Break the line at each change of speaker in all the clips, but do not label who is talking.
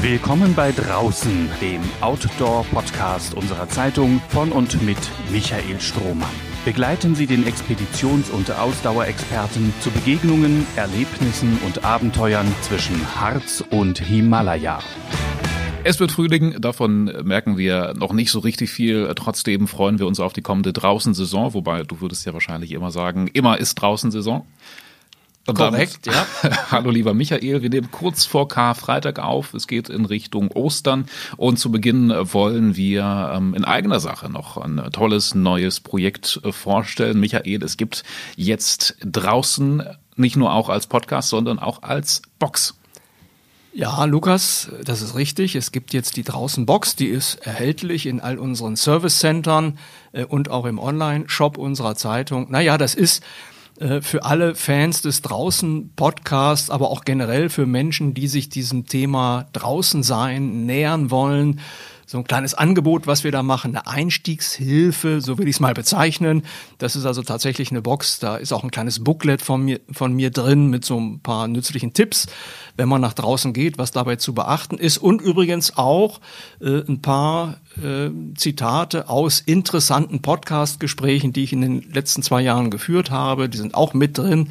Willkommen bei Draußen, dem Outdoor-Podcast unserer Zeitung von und mit Michael Strohmann. Begleiten Sie den Expeditions- und Ausdauerexperten zu Begegnungen, Erlebnissen und Abenteuern zwischen Harz und Himalaya.
Es wird Frühling, davon merken wir noch nicht so richtig viel. Trotzdem freuen wir uns auf die kommende Draußensaison, wobei du würdest ja wahrscheinlich immer sagen, immer ist Draußensaison. Korrekt, ja. Hallo lieber Michael, wir nehmen kurz vor Karfreitag auf. Es geht in Richtung Ostern und zu Beginn wollen wir ähm, in eigener Sache noch ein tolles neues Projekt äh, vorstellen. Michael, es gibt jetzt draußen nicht nur auch als Podcast, sondern auch als Box.
Ja, Lukas, das ist richtig. Es gibt jetzt die draußen Box, die ist erhältlich in all unseren Service-Centern äh, und auch im Online-Shop unserer Zeitung. Naja, das ist äh, für alle Fans des Draußen-Podcasts, aber auch generell für Menschen, die sich diesem Thema draußen sein nähern wollen, so ein kleines Angebot, was wir da machen, eine Einstiegshilfe, so will ich es mal bezeichnen. Das ist also tatsächlich eine Box, da ist auch ein kleines Booklet von mir, von mir drin mit so ein paar nützlichen Tipps, wenn man nach draußen geht, was dabei zu beachten ist. Und übrigens auch äh, ein paar äh, Zitate aus interessanten Podcast-Gesprächen, die ich in den letzten zwei Jahren geführt habe. Die sind auch mit drin.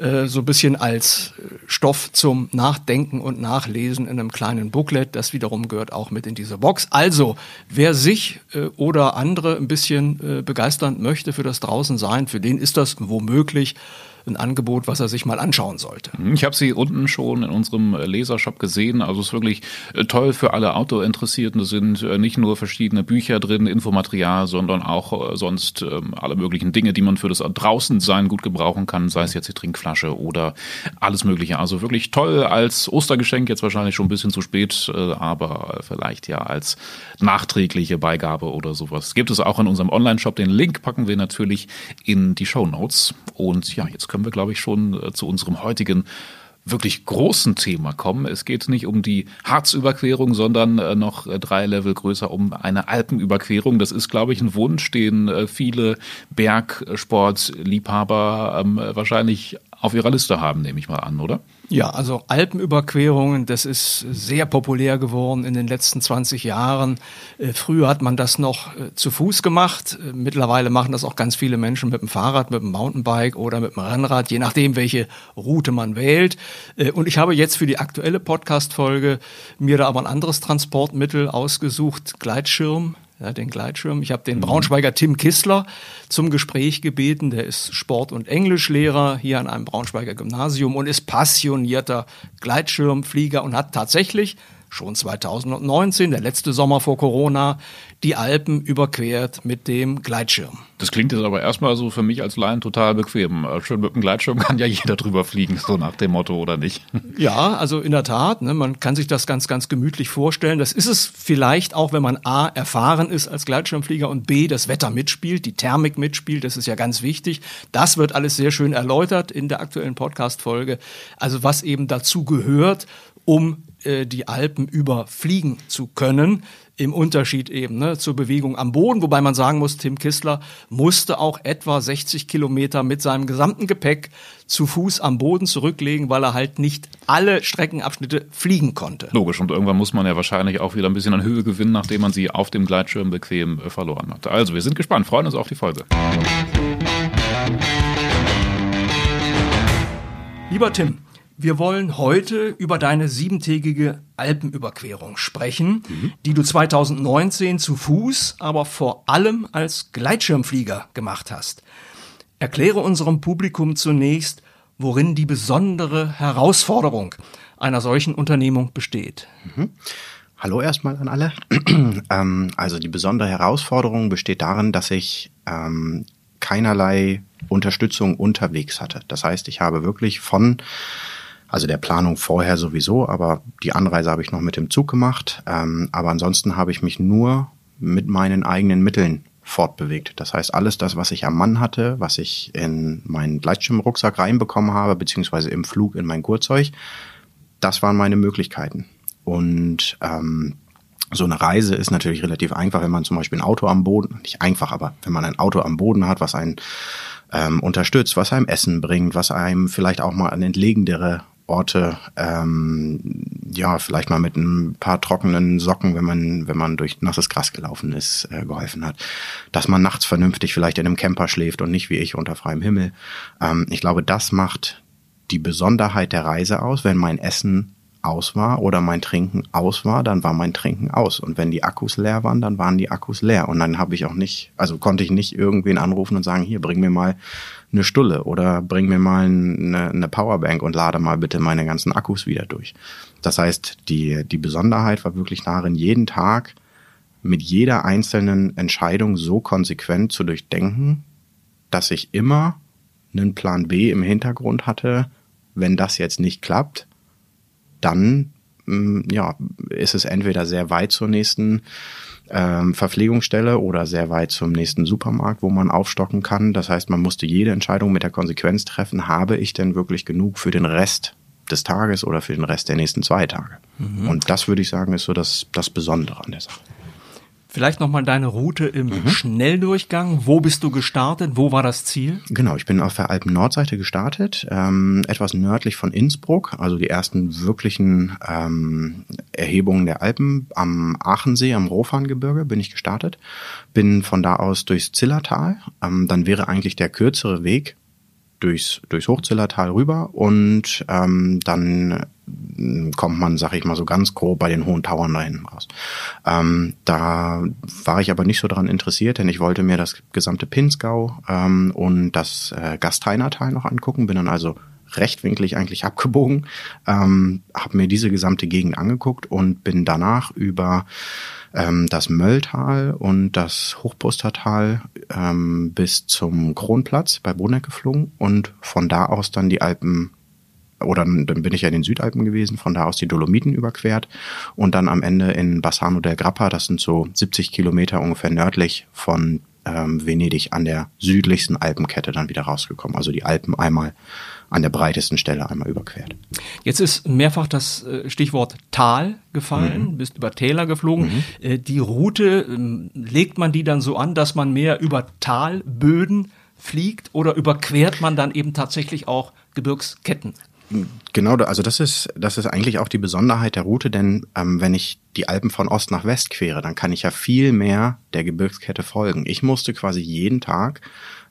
Äh, so ein bisschen als äh, Stoff zum Nachdenken und Nachlesen in einem kleinen Booklet. Das wiederum gehört auch mit in diese Box. Also, wer sich äh, oder andere ein bisschen begeistern möchte für das Draußensein, für den ist das womöglich ein Angebot, was er sich mal anschauen sollte.
Mhm, ich habe sie unten schon in unserem Lesershop gesehen. Also es ist wirklich äh, toll für alle Outdoor-Interessierten. Es sind äh, nicht nur verschiedene Bücher drin, Infomaterial, sondern auch äh, sonst ähm, alle möglichen Dinge, die man für das Draußensein gut gebrauchen kann, sei es jetzt die Trinkflasche oder alles Mögliche. Also wirklich toll als Ostergeschenk, jetzt wahrscheinlich schon ein bisschen zu spät, aber vielleicht ja als nachträgliche Beigabe oder sowas. Gibt es auch in unserem Online-Shop. Den Link packen wir natürlich in die Show Notes. Und ja, jetzt können wir, glaube ich, schon äh, zu unserem heutigen wirklich großen Thema kommen. Es geht nicht um die Harzüberquerung, sondern äh, noch äh, drei Level größer um eine Alpenüberquerung. Das ist, glaube ich, ein Wunsch, den viele Bergsportliebhaber ähm, wahrscheinlich auf ihrer Liste haben, nehme ich mal an, oder?
Ja, also Alpenüberquerungen, das ist sehr populär geworden in den letzten 20 Jahren. Äh, früher hat man das noch äh, zu Fuß gemacht. Äh, mittlerweile machen das auch ganz viele Menschen mit dem Fahrrad, mit dem Mountainbike oder mit dem Rennrad, je nachdem, welche Route man wählt. Und ich habe jetzt für die aktuelle Podcast-Folge mir da aber ein anderes Transportmittel ausgesucht, Gleitschirm ja, den Gleitschirm. Ich habe den mhm. Braunschweiger Tim Kissler zum Gespräch gebeten. Der ist Sport- und Englischlehrer hier an einem Braunschweiger Gymnasium und ist passionierter Gleitschirmflieger und hat tatsächlich schon 2019, der letzte Sommer vor Corona, die Alpen überquert mit dem Gleitschirm.
Das klingt jetzt aber erstmal so für mich als Laien total bequem. Äh, schön mit dem Gleitschirm kann ja jeder drüber fliegen, so nach dem Motto, oder nicht?
Ja, also in der Tat, ne, man kann sich das ganz, ganz gemütlich vorstellen. Das ist es vielleicht auch, wenn man A, erfahren ist als Gleitschirmflieger und B, das Wetter mitspielt, die Thermik mitspielt, das ist ja ganz wichtig. Das wird alles sehr schön erläutert in der aktuellen Podcast-Folge. Also was eben dazu gehört, um äh, die Alpen überfliegen zu können. Im Unterschied eben ne, zur Bewegung am Boden, wobei man sagen muss, Tim Kissler musste auch etwa 60 Kilometer mit seinem gesamten Gepäck zu Fuß am Boden zurücklegen, weil er halt nicht alle Streckenabschnitte fliegen konnte.
Logisch, und irgendwann muss man ja wahrscheinlich auch wieder ein bisschen an Höhe gewinnen, nachdem man sie auf dem Gleitschirm bequem äh, verloren hat. Also, wir sind gespannt, freuen uns auf die Folge.
Lieber Tim, wir wollen heute über deine siebentägige Alpenüberquerung sprechen, mhm. die du 2019 zu Fuß, aber vor allem als Gleitschirmflieger gemacht hast. Erkläre unserem Publikum zunächst, worin die besondere Herausforderung einer solchen Unternehmung besteht.
Mhm. Hallo erstmal an alle. ähm, also die besondere Herausforderung besteht darin, dass ich ähm, keinerlei Unterstützung unterwegs hatte. Das heißt, ich habe wirklich von also der Planung vorher sowieso, aber die Anreise habe ich noch mit dem Zug gemacht. Ähm, aber ansonsten habe ich mich nur mit meinen eigenen Mitteln fortbewegt. Das heißt, alles das, was ich am Mann hatte, was ich in meinen Gleitschirmrucksack reinbekommen habe, beziehungsweise im Flug in mein Gurtzeug, das waren meine Möglichkeiten. Und ähm, so eine Reise ist natürlich relativ einfach, wenn man zum Beispiel ein Auto am Boden, nicht einfach, aber wenn man ein Auto am Boden hat, was einen ähm, unterstützt, was einem Essen bringt, was einem vielleicht auch mal an entlegendere Orte, ähm, ja, vielleicht mal mit ein paar trockenen Socken, wenn man, wenn man durch nasses Gras gelaufen ist, äh, geholfen hat. Dass man nachts vernünftig vielleicht in einem Camper schläft und nicht wie ich unter freiem Himmel. Ähm, ich glaube, das macht die Besonderheit der Reise aus, wenn mein Essen aus war oder mein Trinken aus war, dann war mein Trinken aus. Und wenn die Akkus leer waren, dann waren die Akkus leer. Und dann habe ich auch nicht, also konnte ich nicht irgendwen anrufen und sagen, hier, bring mir mal eine Stulle oder bring mir mal eine, eine Powerbank und lade mal bitte meine ganzen Akkus wieder durch. Das heißt, die, die Besonderheit war wirklich darin, jeden Tag mit jeder einzelnen Entscheidung so konsequent zu durchdenken, dass ich immer einen Plan B im Hintergrund hatte, wenn das jetzt nicht klappt, dann mm, ja, ist es entweder sehr weit zur nächsten ähm, Verpflegungsstelle oder sehr weit zum nächsten Supermarkt, wo man aufstocken kann. Das heißt, man musste jede Entscheidung mit der Konsequenz treffen, habe ich denn wirklich genug für den Rest des Tages oder für den Rest der nächsten zwei Tage. Mhm. Und das würde ich sagen, ist so das, das Besondere an der Sache.
Vielleicht nochmal deine Route im mhm. Schnelldurchgang. Wo bist du gestartet? Wo war das Ziel?
Genau, ich bin auf der Alpen-Nordseite gestartet, ähm, etwas nördlich von Innsbruck, also die ersten wirklichen ähm, Erhebungen der Alpen am Aachensee, am Rofangebirge bin ich gestartet. Bin von da aus durchs Zillertal. Ähm, dann wäre eigentlich der kürzere Weg durchs, durchs Hochzillertal rüber und ähm, dann kommt man, sag ich mal so ganz grob bei den hohen Tauern da hinten raus. Ähm, da war ich aber nicht so daran interessiert, denn ich wollte mir das gesamte Pinsgau ähm, und das äh, Gasteinertal noch angucken, bin dann also rechtwinklig eigentlich abgebogen, ähm, habe mir diese gesamte Gegend angeguckt und bin danach über ähm, das Mölltal und das Hochpustertal ähm, bis zum Kronplatz bei Bruneck geflogen und von da aus dann die Alpen oder dann bin ich ja in den Südalpen gewesen, von da aus die Dolomiten überquert und dann am Ende in Bassano del Grappa, das sind so 70 Kilometer ungefähr nördlich von ähm, Venedig an der südlichsten Alpenkette dann wieder rausgekommen. Also die Alpen einmal an der breitesten Stelle einmal überquert.
Jetzt ist mehrfach das äh, Stichwort Tal gefallen, mhm. bist über Täler geflogen. Mhm. Äh, die Route, ähm, legt man die dann so an, dass man mehr über Talböden fliegt oder überquert man dann eben tatsächlich auch Gebirgsketten?
Genau, also das ist, das ist eigentlich auch die Besonderheit der Route, denn ähm, wenn ich die Alpen von Ost nach West quere, dann kann ich ja viel mehr der Gebirgskette folgen. Ich musste quasi jeden Tag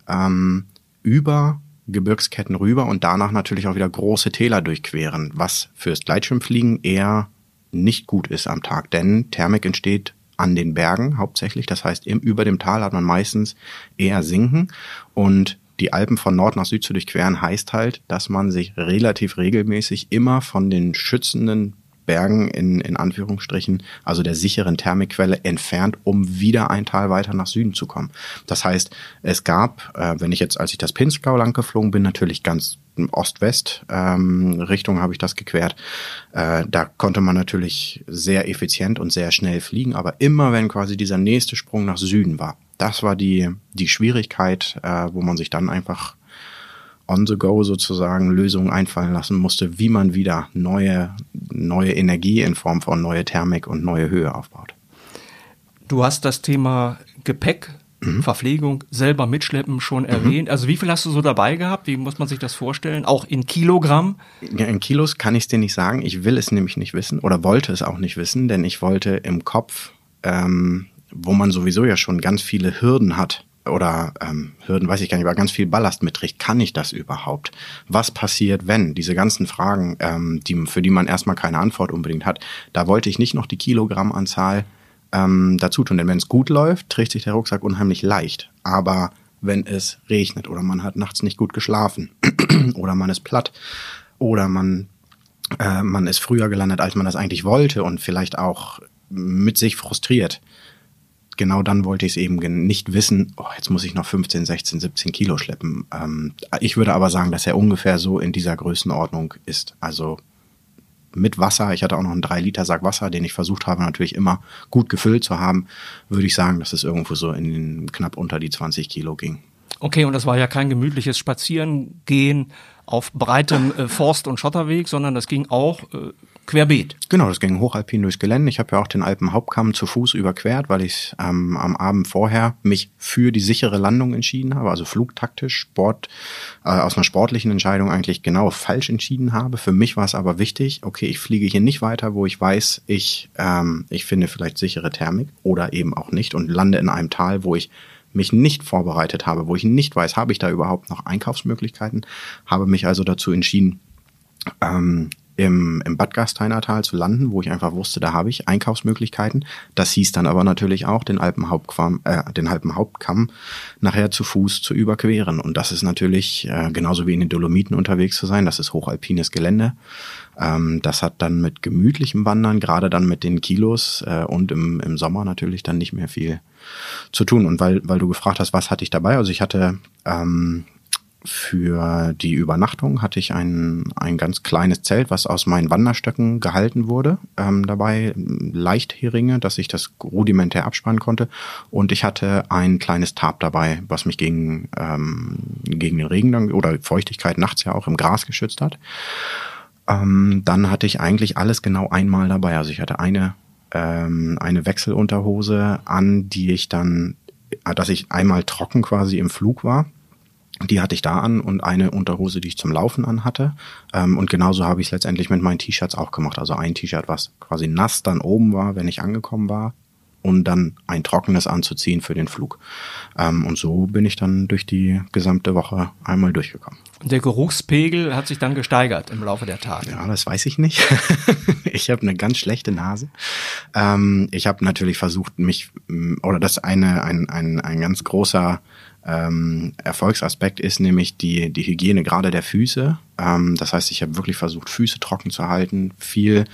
ähm, über Gebirgsketten rüber und danach natürlich auch wieder große Täler durchqueren, was fürs Gleitschirmfliegen eher nicht gut ist am Tag, denn Thermik entsteht an den Bergen hauptsächlich. Das heißt, im, über dem Tal hat man meistens eher Sinken und die Alpen von Nord nach Süd zu durchqueren heißt halt, dass man sich relativ regelmäßig immer von den schützenden Bergen in, in Anführungsstrichen, also der sicheren Thermikquelle entfernt, um wieder ein Tal weiter nach Süden zu kommen. Das heißt, es gab, äh, wenn ich jetzt, als ich das Pinzgau lang geflogen bin, natürlich ganz Ost-West ähm, habe ich das gequert. Äh, da konnte man natürlich sehr effizient und sehr schnell fliegen, aber immer wenn quasi dieser nächste Sprung nach Süden war, das war die die Schwierigkeit, äh, wo man sich dann einfach on the go sozusagen Lösungen einfallen lassen musste, wie man wieder neue, neue Energie in Form von neue Thermik und neue Höhe aufbaut.
Du hast das Thema Gepäck, mhm. Verpflegung selber mitschleppen schon mhm. erwähnt. Also wie viel hast du so dabei gehabt? Wie muss man sich das vorstellen? Auch in Kilogramm?
Ja, in Kilos kann ich es dir nicht sagen. Ich will es nämlich nicht wissen oder wollte es auch nicht wissen, denn ich wollte im Kopf, ähm, wo man sowieso ja schon ganz viele Hürden hat, oder ähm, Hürden, weiß ich gar nicht, aber ganz viel Ballast mitträgt. Kann ich das überhaupt? Was passiert, wenn? Diese ganzen Fragen, ähm, die, für die man erstmal keine Antwort unbedingt hat, da wollte ich nicht noch die Kilogrammanzahl ähm, dazu tun. Denn wenn es gut läuft, trägt sich der Rucksack unheimlich leicht. Aber wenn es regnet oder man hat nachts nicht gut geschlafen oder man ist platt oder man, äh, man ist früher gelandet, als man das eigentlich wollte und vielleicht auch mit sich frustriert, genau dann wollte ich es eben nicht wissen, oh, jetzt muss ich noch 15, 16, 17 Kilo schleppen. Ähm, ich würde aber sagen, dass er ungefähr so in dieser Größenordnung ist. Also mit Wasser, ich hatte auch noch einen 3-Liter-Sack Wasser, den ich versucht habe natürlich immer gut gefüllt zu haben, würde ich sagen, dass es irgendwo so in den, knapp unter die 20 Kilo ging.
Okay, und das war ja kein gemütliches Spazierengehen auf breitem äh, Forst- und Schotterweg, sondern das ging auch äh, querbeet.
Genau, das ging hochalpin durchs Gelände. Ich habe ja auch den Alpenhauptkamm zu Fuß überquert, weil ich ähm, am Abend vorher mich für die sichere Landung entschieden habe, also flugtaktisch, Sport, äh, aus einer sportlichen Entscheidung eigentlich genau falsch entschieden habe. Für mich war es aber wichtig, okay, ich fliege hier nicht weiter, wo ich weiß, ich, ähm, ich finde vielleicht sichere Thermik oder eben auch nicht und lande in einem Tal, wo ich mich nicht vorbereitet habe, wo ich nicht weiß, habe ich da überhaupt noch Einkaufsmöglichkeiten, habe mich also dazu entschieden, ähm, im, im Bad Gasteinertal zu landen, wo ich einfach wusste, da habe ich Einkaufsmöglichkeiten. Das hieß dann aber natürlich auch, den Alpenhauptkamm, äh, den Alpenhauptkamm nachher zu Fuß zu überqueren. Und das ist natürlich äh, genauso wie in den Dolomiten unterwegs zu sein. Das ist hochalpines Gelände. Ähm, das hat dann mit gemütlichem Wandern, gerade dann mit den Kilos äh, und im, im Sommer natürlich dann nicht mehr viel zu tun. Und weil, weil du gefragt hast, was hatte ich dabei? Also ich hatte ähm, für die Übernachtung hatte ich ein, ein ganz kleines Zelt, was aus meinen Wanderstöcken gehalten wurde, ähm, dabei Leichtheringe, dass ich das rudimentär abspannen konnte. Und ich hatte ein kleines Tarp dabei, was mich gegen, ähm, gegen den Regen dann, oder Feuchtigkeit nachts ja auch im Gras geschützt hat. Ähm, dann hatte ich eigentlich alles genau einmal dabei, also ich hatte eine ähm, eine Wechselunterhose an, die ich dann, dass ich einmal trocken quasi im Flug war die hatte ich da an und eine Unterhose, die ich zum Laufen an hatte. Ähm, und genauso habe ich es letztendlich mit meinen T-Shirts auch gemacht. Also ein T-Shirt, was quasi nass dann oben war, wenn ich angekommen war, und dann ein trockenes anzuziehen für den Flug. Ähm, und so bin ich dann durch die gesamte Woche einmal durchgekommen.
Und der Geruchspegel hat sich dann gesteigert im Laufe der Tage.
Ja, das weiß ich nicht. ich habe eine ganz schlechte Nase. Ähm, ich habe natürlich versucht, mich, oder das eine, ein, ein, ein ganz großer ähm, Erfolgsaspekt ist nämlich die, die Hygiene gerade der Füße. Ähm, das heißt, ich habe wirklich versucht, Füße trocken zu halten, viel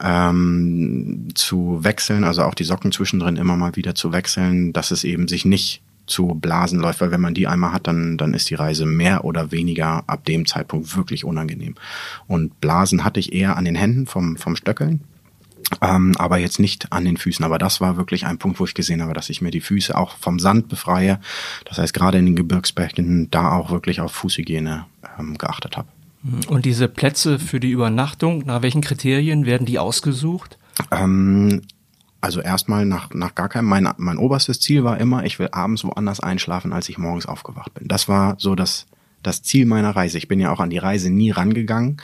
ähm, zu wechseln, also auch die Socken zwischendrin immer mal wieder zu wechseln, dass es eben sich nicht zu Blasen läuft, weil wenn man die einmal hat, dann, dann ist die Reise mehr oder weniger ab dem Zeitpunkt wirklich unangenehm. Und Blasen hatte ich eher an den Händen vom, vom Stöckeln ähm, aber jetzt nicht an den Füßen. Aber das war wirklich ein Punkt, wo ich gesehen habe, dass ich mir die Füße auch vom Sand befreie. Das heißt, gerade in den Gebirgsbecken da auch wirklich auf Fußhygiene ähm, geachtet habe.
Und diese Plätze für die Übernachtung, nach welchen Kriterien werden die ausgesucht?
Ähm, also erstmal nach, nach gar keinem. Mein, mein oberstes Ziel war immer, ich will abends woanders einschlafen, als ich morgens aufgewacht bin. Das war so das, das Ziel meiner Reise. Ich bin ja auch an die Reise nie rangegangen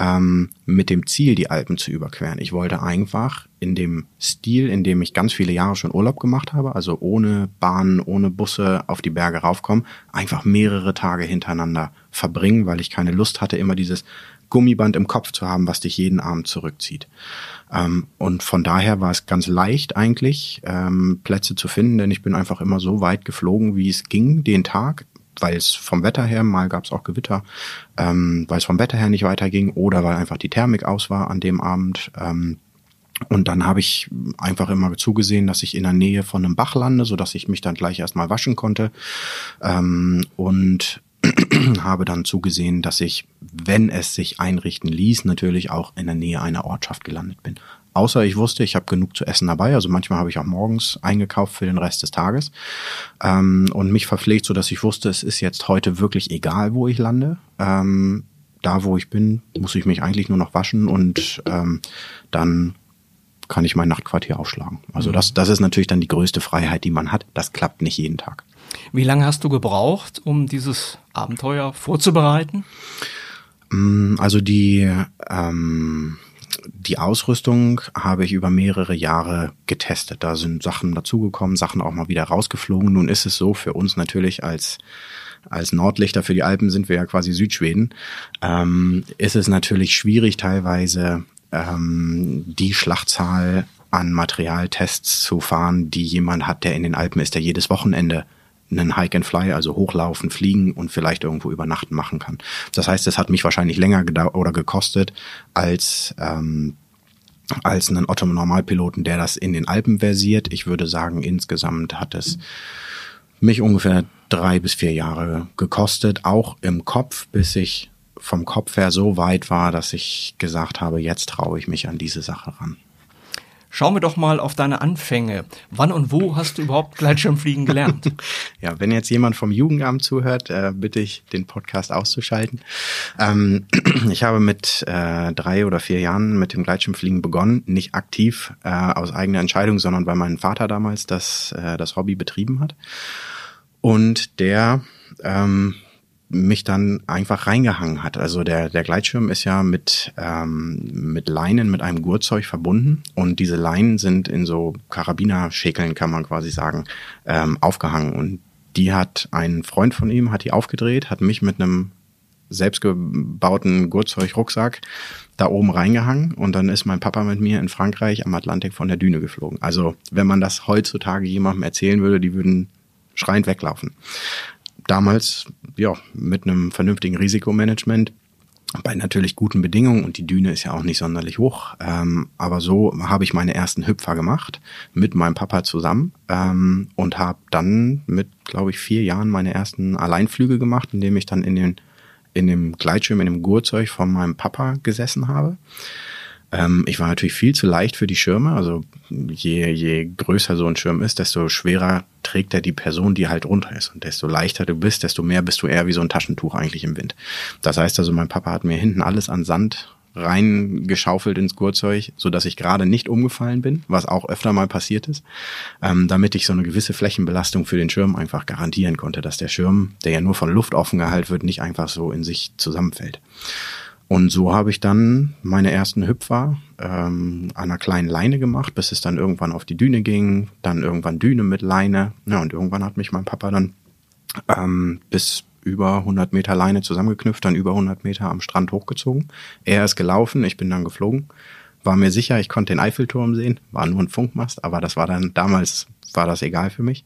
ähm, mit dem Ziel, die Alpen zu überqueren. Ich wollte einfach in dem Stil, in dem ich ganz viele Jahre schon Urlaub gemacht habe, also ohne Bahnen, ohne Busse auf die Berge raufkommen, einfach mehrere Tage hintereinander verbringen, weil ich keine Lust hatte, immer dieses Gummiband im Kopf zu haben, was dich jeden Abend zurückzieht. Ähm, und von daher war es ganz leicht eigentlich, ähm, Plätze zu finden, denn ich bin einfach immer so weit geflogen, wie es ging, den Tag weil es vom Wetter her, mal gab es auch Gewitter, ähm, weil es vom Wetter her nicht weiterging oder weil einfach die Thermik aus war an dem Abend. Ähm, und dann habe ich einfach immer zugesehen, dass ich in der Nähe von einem Bach lande, so dass ich mich dann gleich erstmal waschen konnte. Ähm, und habe dann zugesehen, dass ich, wenn es sich einrichten ließ, natürlich auch in der Nähe einer Ortschaft gelandet bin. Außer ich wusste, ich habe genug zu essen dabei. Also manchmal habe ich auch morgens eingekauft für den Rest des Tages ähm, und mich verpflegt, so dass ich wusste, es ist jetzt heute wirklich egal, wo ich lande. Ähm, da, wo ich bin, muss ich mich eigentlich nur noch waschen und ähm, dann kann ich mein Nachtquartier aufschlagen. Also mhm. das, das ist natürlich dann die größte Freiheit, die man hat. Das klappt nicht jeden Tag.
Wie lange hast du gebraucht, um dieses Abenteuer vorzubereiten?
Mm, also die ähm, die Ausrüstung habe ich über mehrere Jahre getestet. Da sind Sachen dazugekommen, Sachen auch mal wieder rausgeflogen. Nun ist es so für uns natürlich als als Nordlichter für die Alpen sind wir ja quasi Südschweden, ähm, ist es natürlich schwierig teilweise ähm, die Schlachtzahl an Materialtests zu fahren, die jemand hat, der in den Alpen ist, der jedes Wochenende einen Hike and Fly, also hochlaufen, fliegen und vielleicht irgendwo übernachten machen kann. Das heißt, es hat mich wahrscheinlich länger oder gekostet als ähm, als einen Otto Normalpiloten, der das in den Alpen versiert. Ich würde sagen, insgesamt hat es mich ungefähr drei bis vier Jahre gekostet, auch im Kopf, bis ich vom Kopf her so weit war, dass ich gesagt habe, jetzt traue ich mich an diese Sache ran.
Schauen wir doch mal auf deine Anfänge. Wann und wo hast du überhaupt Gleitschirmfliegen gelernt?
ja, wenn jetzt jemand vom Jugendamt zuhört, äh, bitte ich, den Podcast auszuschalten. Ähm, ich habe mit äh, drei oder vier Jahren mit dem Gleitschirmfliegen begonnen, nicht aktiv äh, aus eigener Entscheidung, sondern weil mein Vater damals das, äh, das Hobby betrieben hat. Und der ähm, mich dann einfach reingehangen hat. Also der, der Gleitschirm ist ja mit, ähm, mit Leinen, mit einem Gurtzeug verbunden und diese Leinen sind in so Karabinerschäkeln, kann man quasi sagen, ähm, aufgehangen. Und die hat ein Freund von ihm, hat die aufgedreht, hat mich mit einem selbstgebauten Gurtzeug-Rucksack da oben reingehangen und dann ist mein Papa mit mir in Frankreich am Atlantik von der Düne geflogen. Also wenn man das heutzutage jemandem erzählen würde, die würden schreiend weglaufen damals ja mit einem vernünftigen Risikomanagement bei natürlich guten Bedingungen und die Düne ist ja auch nicht sonderlich hoch. Ähm, aber so habe ich meine ersten Hüpfer gemacht mit meinem Papa zusammen ähm, und habe dann mit, glaube ich, vier Jahren meine ersten Alleinflüge gemacht, indem ich dann in den in dem Gleitschirm, in dem Gurzeug von meinem Papa gesessen habe. Ähm, ich war natürlich viel zu leicht für die Schirme. Also je, je größer so ein Schirm ist, desto schwerer trägt er die Person, die halt runter ist. Und desto leichter du bist, desto mehr bist du eher wie so ein Taschentuch eigentlich im Wind. Das heißt also, mein Papa hat mir hinten alles an Sand reingeschaufelt ins Gurtzeug, so dass ich gerade nicht umgefallen bin, was auch öfter mal passiert ist, ähm, damit ich so eine gewisse Flächenbelastung für den Schirm einfach garantieren konnte, dass der Schirm, der ja nur von Luft offen gehalten wird, nicht einfach so in sich zusammenfällt. Und so habe ich dann meine ersten Hüpfer ähm, an einer kleinen Leine gemacht, bis es dann irgendwann auf die Düne ging, dann irgendwann Düne mit Leine. Ja, und irgendwann hat mich mein Papa dann ähm, bis über 100 Meter Leine zusammengeknüpft, dann über 100 Meter am Strand hochgezogen. Er ist gelaufen, ich bin dann geflogen. War mir sicher, ich konnte den Eiffelturm sehen, war nur ein Funkmast, aber das war dann damals war das egal für mich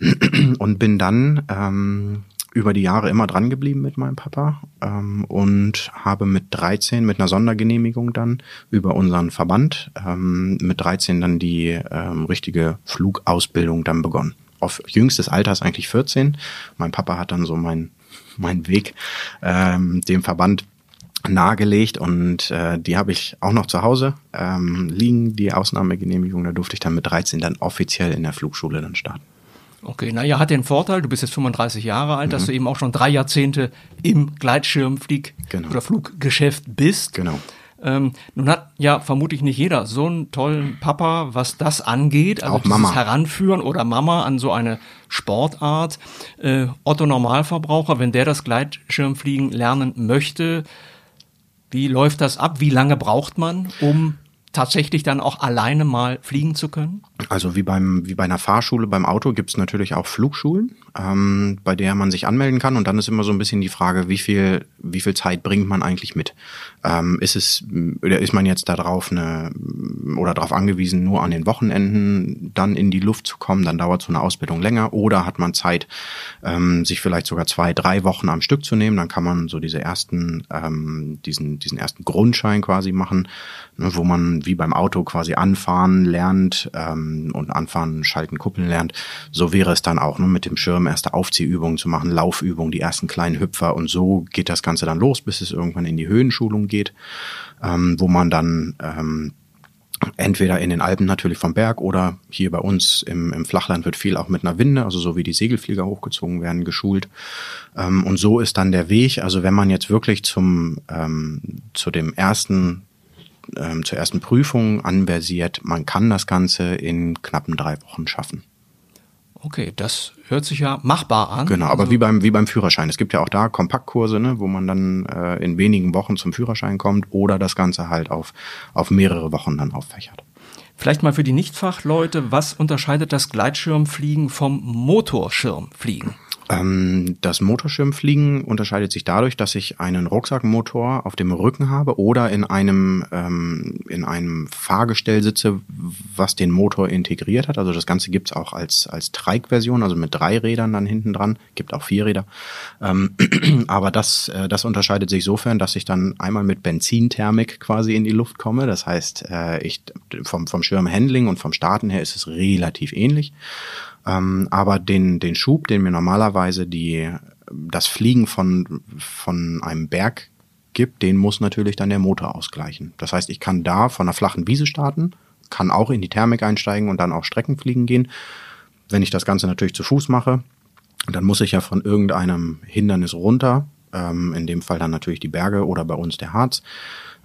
und bin dann ähm, über die Jahre immer dran geblieben mit meinem Papa ähm, und habe mit 13 mit einer Sondergenehmigung dann über unseren Verband ähm, mit 13 dann die ähm, richtige Flugausbildung dann begonnen. Auf jüngstes Alter ist eigentlich 14. Mein Papa hat dann so meinen mein Weg ähm, dem Verband nahegelegt und äh, die habe ich auch noch zu Hause ähm, liegen, die Ausnahmegenehmigung. Da durfte ich dann mit 13 dann offiziell in der Flugschule dann starten.
Okay, naja, hat den Vorteil, du bist jetzt 35 Jahre alt, mhm. dass du eben auch schon drei Jahrzehnte im Gleitschirmflieg- genau. oder Fluggeschäft bist.
Genau.
Ähm, nun hat ja vermutlich nicht jeder so einen tollen Papa, was das angeht, also
auch Mama.
Heranführen oder Mama an so eine Sportart. Äh, Otto Normalverbraucher, wenn der das Gleitschirmfliegen lernen möchte, wie läuft das ab? Wie lange braucht man, um tatsächlich dann auch alleine mal fliegen zu können?
Also wie beim wie bei einer Fahrschule beim Auto gibt es natürlich auch Flugschulen, ähm, bei der man sich anmelden kann und dann ist immer so ein bisschen die Frage, wie viel wie viel Zeit bringt man eigentlich mit? Ähm, ist es oder ist man jetzt darauf eine oder darauf angewiesen, nur an den Wochenenden dann in die Luft zu kommen? Dann dauert so eine Ausbildung länger oder hat man Zeit, ähm, sich vielleicht sogar zwei drei Wochen am Stück zu nehmen? Dann kann man so diese ersten ähm, diesen diesen ersten Grundschein quasi machen, ne, wo man wie beim Auto quasi anfahren lernt. Ähm, und anfahren, schalten, kuppeln lernt. So wäre es dann auch, ne, mit dem Schirm erste Aufziehübungen zu machen, Laufübungen, die ersten kleinen Hüpfer und so geht das Ganze dann los, bis es irgendwann in die Höhenschulung geht, ähm, wo man dann ähm, entweder in den Alpen natürlich vom Berg oder hier bei uns im, im Flachland wird viel auch mit einer Winde, also so wie die Segelflieger hochgezogen werden, geschult. Ähm, und so ist dann der Weg. Also wenn man jetzt wirklich zum ähm, zu dem ersten ähm, zur ersten Prüfung anversiert. Man kann das Ganze in knappen drei Wochen schaffen.
Okay, das hört sich ja machbar an.
Genau, aber also, wie beim wie beim Führerschein. Es gibt ja auch da Kompaktkurse, ne, wo man dann äh, in wenigen Wochen zum Führerschein kommt oder das Ganze halt auf auf mehrere Wochen dann auffächert.
Vielleicht mal für die Nichtfachleute, was unterscheidet das Gleitschirmfliegen vom Motorschirmfliegen?
Ähm, das Motorschirmfliegen unterscheidet sich dadurch, dass ich einen Rucksackmotor auf dem Rücken habe oder in einem, ähm, in einem Fahrgestell sitze, was den Motor integriert hat. Also das Ganze gibt's auch als, als Trike-Version, also mit drei Rädern dann hinten dran, gibt auch vier Räder. Ähm, aber das, äh, das unterscheidet sich sofern, dass ich dann einmal mit Benzinthermik quasi in die Luft komme. Das heißt, äh, ich vom, vom Schirmhandling und vom Starten her ist es relativ ähnlich. Ähm, aber den, den Schub, den mir normalerweise die, das Fliegen von, von einem Berg gibt, den muss natürlich dann der Motor ausgleichen. Das heißt, ich kann da von einer flachen Wiese starten kann auch in die Thermik einsteigen und dann auch Streckenfliegen gehen. Wenn ich das Ganze natürlich zu Fuß mache, dann muss ich ja von irgendeinem Hindernis runter, ähm, in dem Fall dann natürlich die Berge oder bei uns der Harz.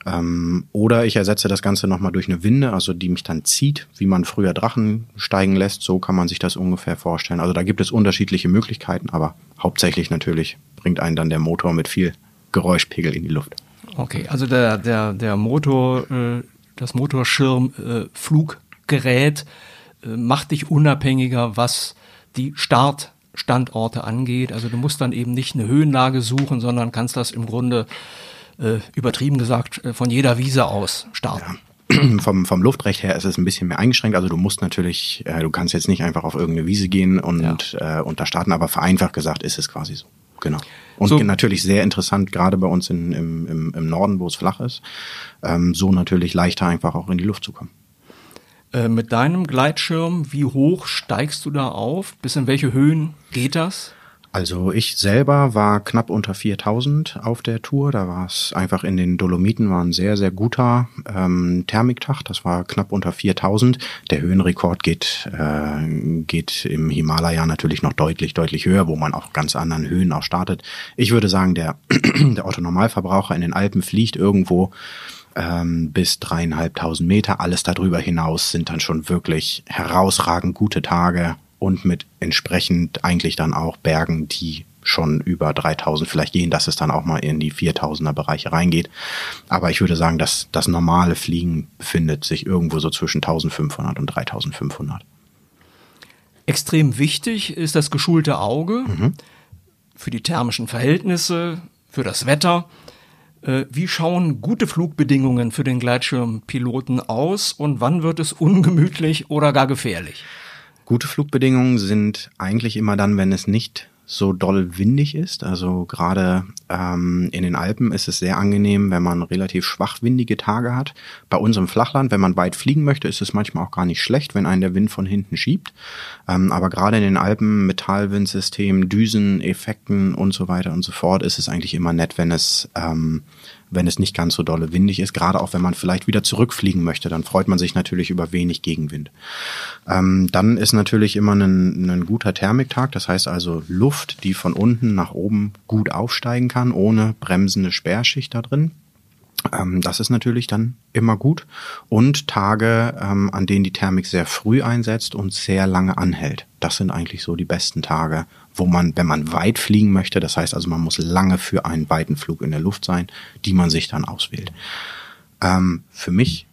Ähm, oder ich ersetze das Ganze nochmal durch eine Winde, also die mich dann zieht, wie man früher Drachen steigen lässt. So kann man sich das ungefähr vorstellen. Also da gibt es unterschiedliche Möglichkeiten, aber hauptsächlich natürlich bringt einen dann der Motor mit viel Geräuschpegel in die Luft.
Okay, also der, der, der Motor, äh, das Motorschirm-Fluggerät äh, äh, macht dich unabhängiger, was die Startstandorte angeht. Also du musst dann eben nicht eine Höhenlage suchen, sondern kannst das im Grunde äh, übertrieben gesagt, äh, von jeder Wiese aus starten.
Ja. vom, vom Luftrecht her ist es ein bisschen mehr eingeschränkt. Also du musst natürlich, äh, du kannst jetzt nicht einfach auf irgendeine Wiese gehen und, ja. äh, und da starten, aber vereinfacht gesagt ist es quasi so. Genau. Und so. natürlich sehr interessant, gerade bei uns in, im, im, im Norden, wo es flach ist, ähm, so natürlich leichter einfach auch in die Luft zu kommen.
Äh, mit deinem Gleitschirm, wie hoch steigst du da auf? Bis in welche Höhen geht das?
Also ich selber war knapp unter 4000 auf der Tour. Da war es einfach in den Dolomiten war ein sehr, sehr guter ähm, Thermiktag. Das war knapp unter 4000. Der Höhenrekord geht, äh, geht im Himalaya natürlich noch deutlich, deutlich höher, wo man auch ganz anderen Höhen auch startet. Ich würde sagen, der, der Otto-Normalverbraucher in den Alpen fliegt irgendwo ähm, bis dreieinhalbtausend Meter. Alles darüber hinaus sind dann schon wirklich herausragend gute Tage und mit entsprechend eigentlich dann auch Bergen, die schon über 3000 vielleicht gehen, dass es dann auch mal in die 4000er Bereiche reingeht. Aber ich würde sagen, dass das normale Fliegen befindet sich irgendwo so zwischen 1500 und 3500.
Extrem wichtig ist das geschulte Auge mhm. für die thermischen Verhältnisse, für das Wetter. Äh, wie schauen gute Flugbedingungen für den Gleitschirmpiloten aus und wann wird es ungemütlich oder gar gefährlich?
Gute Flugbedingungen sind eigentlich immer dann, wenn es nicht so doll windig ist. Also gerade ähm, in den Alpen ist es sehr angenehm, wenn man relativ schwach windige Tage hat. Bei uns im Flachland, wenn man weit fliegen möchte, ist es manchmal auch gar nicht schlecht, wenn einen der Wind von hinten schiebt. Ähm, aber gerade in den Alpen, Metallwindsystem, Düsen, Effekten und so weiter und so fort, ist es eigentlich immer nett, wenn es ähm, wenn es nicht ganz so dolle windig ist. Gerade auch wenn man vielleicht wieder zurückfliegen möchte, dann freut man sich natürlich über wenig Gegenwind. Ähm, dann ist natürlich immer ein, ein guter Thermiktag, das heißt also Luft, die von unten nach oben gut aufsteigen kann, ohne bremsende Sperrschicht da drin. Ähm, das ist natürlich dann immer gut. Und Tage, ähm, an denen die Thermik sehr früh einsetzt und sehr lange anhält. Das sind eigentlich so die besten Tage, wo man, wenn man weit fliegen möchte, das heißt also, man muss lange für einen weiten Flug in der Luft sein, die man sich dann auswählt. Ähm, für mich,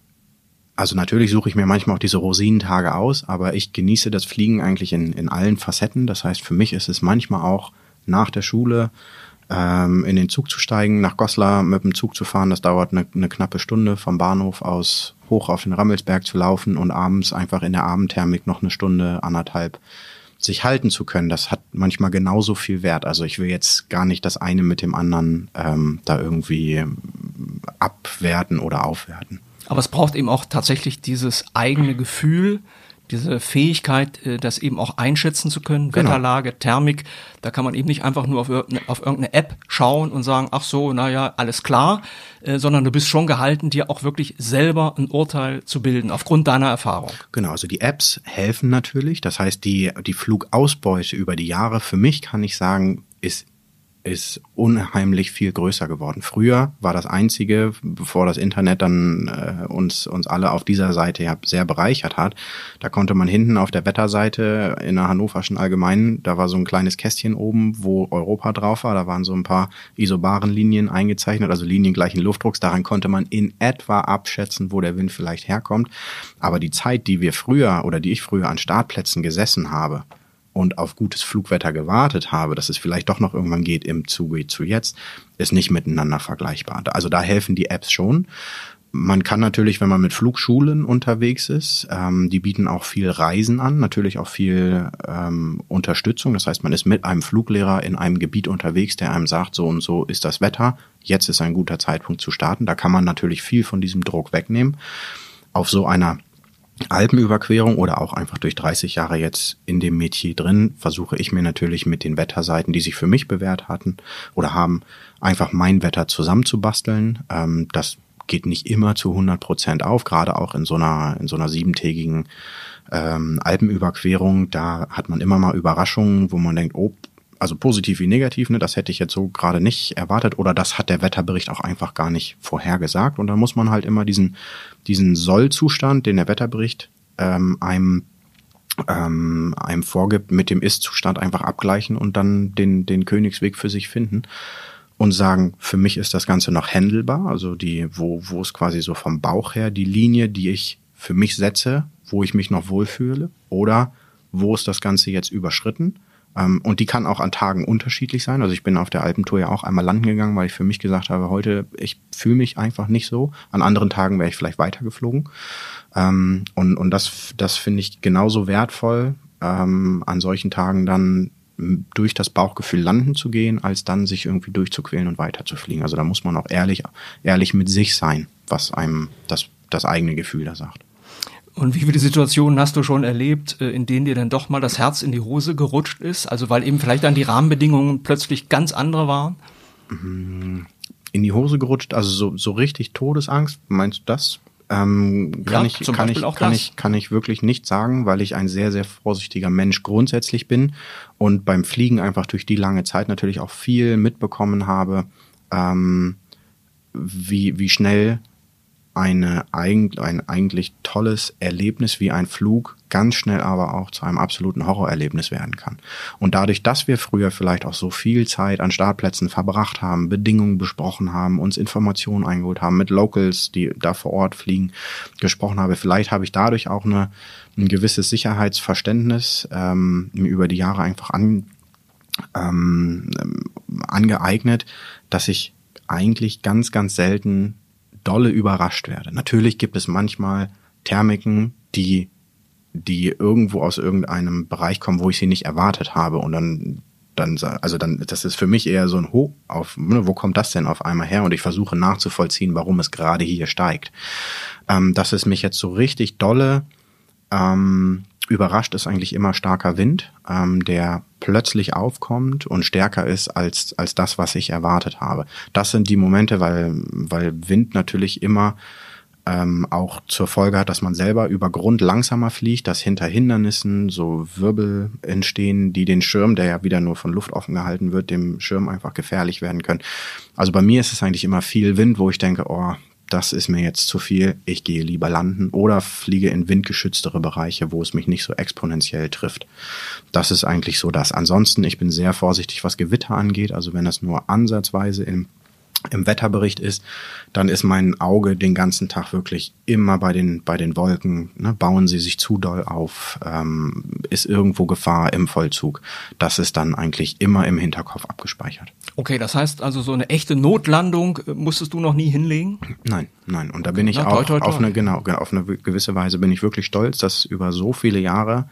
also natürlich suche ich mir manchmal auch diese Rosinentage aus, aber ich genieße das Fliegen eigentlich in, in allen Facetten. Das heißt, für mich ist es manchmal auch nach der Schule ähm, in den Zug zu steigen, nach Goslar mit dem Zug zu fahren. Das dauert eine, eine knappe Stunde vom Bahnhof aus hoch auf den Rammelsberg zu laufen und abends einfach in der Abendthermik noch eine Stunde, anderthalb sich halten zu können, das hat manchmal genauso viel Wert. Also ich will jetzt gar nicht das eine mit dem anderen ähm, da irgendwie abwerten oder aufwerten.
Aber es braucht eben auch tatsächlich dieses eigene Gefühl, diese Fähigkeit, äh, das eben auch einschätzen zu können, genau. Wetterlage, Thermik, da kann man eben nicht einfach nur auf, auf irgendeine App schauen und sagen, ach so, naja, alles klar, äh, sondern du bist schon gehalten, dir auch wirklich selber ein Urteil zu bilden, aufgrund deiner Erfahrung.
Genau, also die Apps helfen natürlich, das heißt, die, die Flugausbeute über die Jahre, für mich kann ich sagen, ist ist unheimlich viel größer geworden. Früher war das einzige, bevor das Internet dann äh, uns uns alle auf dieser Seite ja sehr bereichert hat, da konnte man hinten auf der Wetterseite in der Hannoverschen Allgemeinen, da war so ein kleines Kästchen oben, wo Europa drauf war, da waren so ein paar isobaren Linien eingezeichnet, also Linien gleichen Luftdrucks, daran konnte man in etwa abschätzen, wo der Wind vielleicht herkommt, aber die Zeit, die wir früher oder die ich früher an Startplätzen gesessen habe, und auf gutes Flugwetter gewartet habe, dass es vielleicht doch noch irgendwann geht im Zuge zu jetzt, ist nicht miteinander vergleichbar. Also da helfen die Apps schon. Man kann natürlich, wenn man mit Flugschulen unterwegs ist, ähm, die bieten auch viel Reisen an, natürlich auch viel ähm, Unterstützung. Das heißt, man ist mit einem Fluglehrer in einem Gebiet unterwegs, der einem sagt, so und so ist das Wetter, jetzt ist ein guter Zeitpunkt zu starten. Da kann man natürlich viel von diesem Druck wegnehmen. Auf so einer Alpenüberquerung oder auch einfach durch 30 Jahre jetzt in dem Metier drin, versuche ich mir natürlich mit den Wetterseiten, die sich für mich bewährt hatten oder haben, einfach mein Wetter zusammenzubasteln. Ähm, das geht nicht immer zu 100 Prozent auf, gerade auch in so einer, in so einer siebentägigen ähm, Alpenüberquerung. Da hat man immer mal Überraschungen, wo man denkt, oh, also positiv wie negativ, ne, das hätte ich jetzt so gerade nicht erwartet oder das hat der Wetterbericht auch einfach gar nicht vorhergesagt. Und dann muss man halt immer diesen, diesen Sollzustand, den der Wetterbericht ähm, einem ähm, einem vorgibt, mit dem Ist-Zustand einfach abgleichen und dann den, den Königsweg für sich finden und sagen, für mich ist das Ganze noch handelbar, also die, wo, wo es quasi so vom Bauch her die Linie, die ich für mich setze, wo ich mich noch wohlfühle, oder wo ist das Ganze jetzt überschritten? Ähm, und die kann auch an Tagen unterschiedlich sein. Also ich bin auf der Alpentour ja auch einmal landen gegangen, weil ich für mich gesagt habe, heute, ich fühle mich einfach nicht so. An anderen Tagen wäre ich vielleicht weitergeflogen. Ähm, und und das, das finde ich genauso wertvoll, ähm, an solchen Tagen dann durch das Bauchgefühl landen zu gehen, als dann sich irgendwie durchzuquälen und weiterzufliegen. Also da muss man auch ehrlich, ehrlich mit sich sein, was einem das, das eigene Gefühl da sagt.
Und wie viele Situationen hast du schon erlebt, äh, in denen dir dann doch mal das Herz in die Hose gerutscht ist? Also weil eben vielleicht dann die Rahmenbedingungen plötzlich ganz andere waren?
In die Hose gerutscht, also so, so richtig Todesangst, meinst du das? Ähm, kann, ja, ich, kann, ich, kann, ich, kann ich wirklich nicht sagen, weil ich ein sehr, sehr vorsichtiger Mensch grundsätzlich bin und beim Fliegen einfach durch die lange Zeit natürlich auch viel mitbekommen habe, ähm, wie, wie schnell eine, ein eigentlich tolles Erlebnis wie ein Flug ganz schnell aber auch zu einem absoluten Horrorerlebnis werden kann. Und dadurch, dass wir früher vielleicht auch so viel Zeit an Startplätzen verbracht haben, Bedingungen besprochen haben, uns Informationen eingeholt haben, mit Locals, die da vor Ort fliegen, gesprochen habe, vielleicht habe ich dadurch auch eine, ein gewisses Sicherheitsverständnis ähm, über die Jahre einfach an, ähm, angeeignet, dass ich eigentlich ganz, ganz selten dolle überrascht werde. Natürlich gibt es manchmal Thermiken, die, die irgendwo aus irgendeinem Bereich kommen, wo ich sie nicht erwartet habe und dann dann, also dann, das ist für mich eher so ein Hoch auf, ne, wo kommt das denn auf einmal her? Und ich versuche nachzuvollziehen, warum es gerade hier steigt. Ähm, dass es mich jetzt so richtig dolle ähm, überrascht, ist eigentlich immer starker Wind, ähm, der plötzlich aufkommt und stärker ist als, als das, was ich erwartet habe. Das sind die Momente, weil, weil Wind natürlich immer ähm, auch zur Folge hat, dass man selber über Grund langsamer fliegt, dass hinter Hindernissen so Wirbel entstehen, die den Schirm, der ja wieder nur von Luft offen gehalten wird, dem Schirm einfach gefährlich werden können. Also bei mir ist es eigentlich immer viel Wind, wo ich denke, oh, das ist mir jetzt zu viel, ich gehe lieber landen oder fliege in windgeschütztere Bereiche, wo es mich nicht so exponentiell trifft. Das ist eigentlich so das. Ansonsten, ich bin sehr vorsichtig, was Gewitter angeht. Also wenn das nur ansatzweise im im Wetterbericht ist, dann ist mein Auge den ganzen Tag wirklich immer bei den, bei den Wolken. Ne? Bauen sie sich zu doll auf? Ähm, ist irgendwo Gefahr im Vollzug? Das ist dann eigentlich immer im Hinterkopf abgespeichert.
Okay, das heißt also, so eine echte Notlandung äh, musstest du noch nie hinlegen?
Nein, nein. Und da bin ich Na, auch toi, toi, toi. auf eine, genau, auf eine gewisse Weise bin ich wirklich stolz, dass über so viele Jahre